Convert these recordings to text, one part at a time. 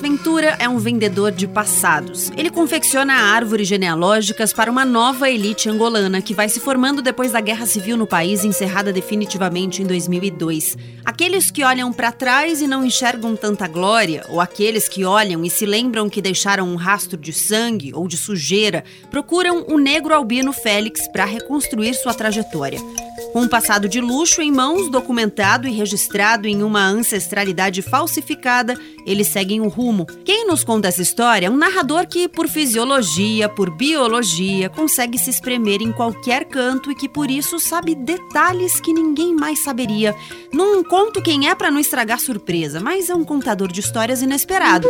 Ventura é um vendedor de passados. Ele confecciona árvores genealógicas para uma nova elite angolana que vai se formando depois da guerra civil no país, encerrada definitivamente em 2002. Aqueles que olham para trás e não enxergam tanta glória, ou aqueles que olham e se lembram que deixaram um rastro de sangue ou de sujeira, procuram o negro albino Félix para reconstruir sua trajetória. Um passado de luxo em mãos, documentado e registrado em uma ancestralidade falsificada, eles seguem o rumo. Quem nos conta essa história é um narrador que, por fisiologia, por biologia, consegue se espremer em qualquer canto e que por isso sabe detalhes que ninguém mais saberia. Não conto quem é para não estragar surpresa, mas é um contador de histórias inesperado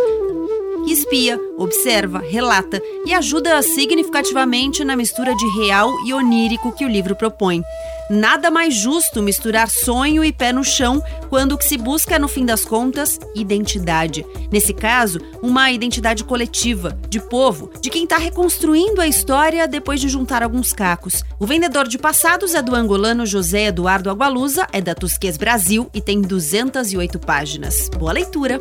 que espia, observa, relata e ajuda significativamente na mistura de real e onírico que o livro propõe. Nada mais justo misturar sonho e pé no chão quando o que se busca é, no fim das contas, identidade. Nesse caso, uma identidade coletiva, de povo, de quem está reconstruindo a história depois de juntar alguns cacos. O Vendedor de Passados é do angolano José Eduardo Agualusa, é da Tusquês Brasil e tem 208 páginas. Boa leitura!